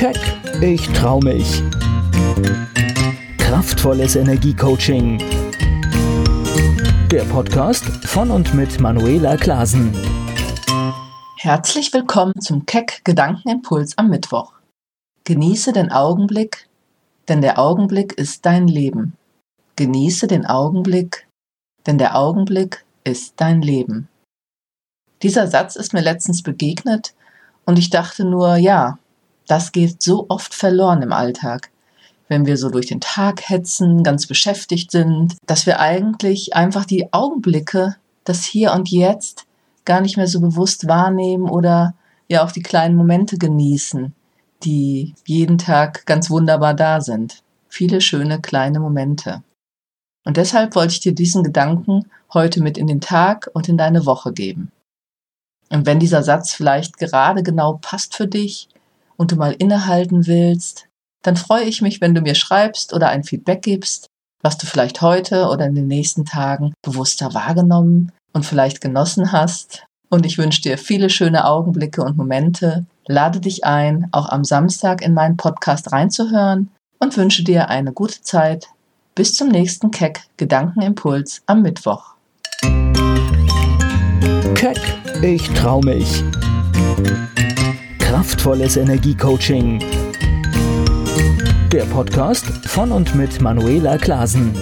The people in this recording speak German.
Keck, ich trau mich. Kraftvolles Energiecoaching. Der Podcast von und mit Manuela Klasen. Herzlich willkommen zum Keck Gedankenimpuls am Mittwoch. Genieße den Augenblick, denn der Augenblick ist dein Leben. Genieße den Augenblick, denn der Augenblick ist dein Leben. Dieser Satz ist mir letztens begegnet und ich dachte nur, ja, das geht so oft verloren im Alltag. Wenn wir so durch den Tag hetzen, ganz beschäftigt sind, dass wir eigentlich einfach die Augenblicke, das Hier und Jetzt, gar nicht mehr so bewusst wahrnehmen oder ja auch die kleinen Momente genießen, die jeden Tag ganz wunderbar da sind. Viele schöne kleine Momente. Und deshalb wollte ich dir diesen Gedanken heute mit in den Tag und in deine Woche geben. Und wenn dieser Satz vielleicht gerade genau passt für dich und du mal innehalten willst, dann freue ich mich, wenn du mir schreibst oder ein Feedback gibst, was du vielleicht heute oder in den nächsten Tagen bewusster wahrgenommen und vielleicht genossen hast. Und ich wünsche dir viele schöne Augenblicke und Momente, lade dich ein, auch am Samstag in meinen Podcast reinzuhören und wünsche dir eine gute Zeit. Bis zum nächsten Keck Gedankenimpuls am Mittwoch. Keck, ich trau mich. Kraftvolles Energiecoaching. Der Podcast von und mit Manuela Klasen.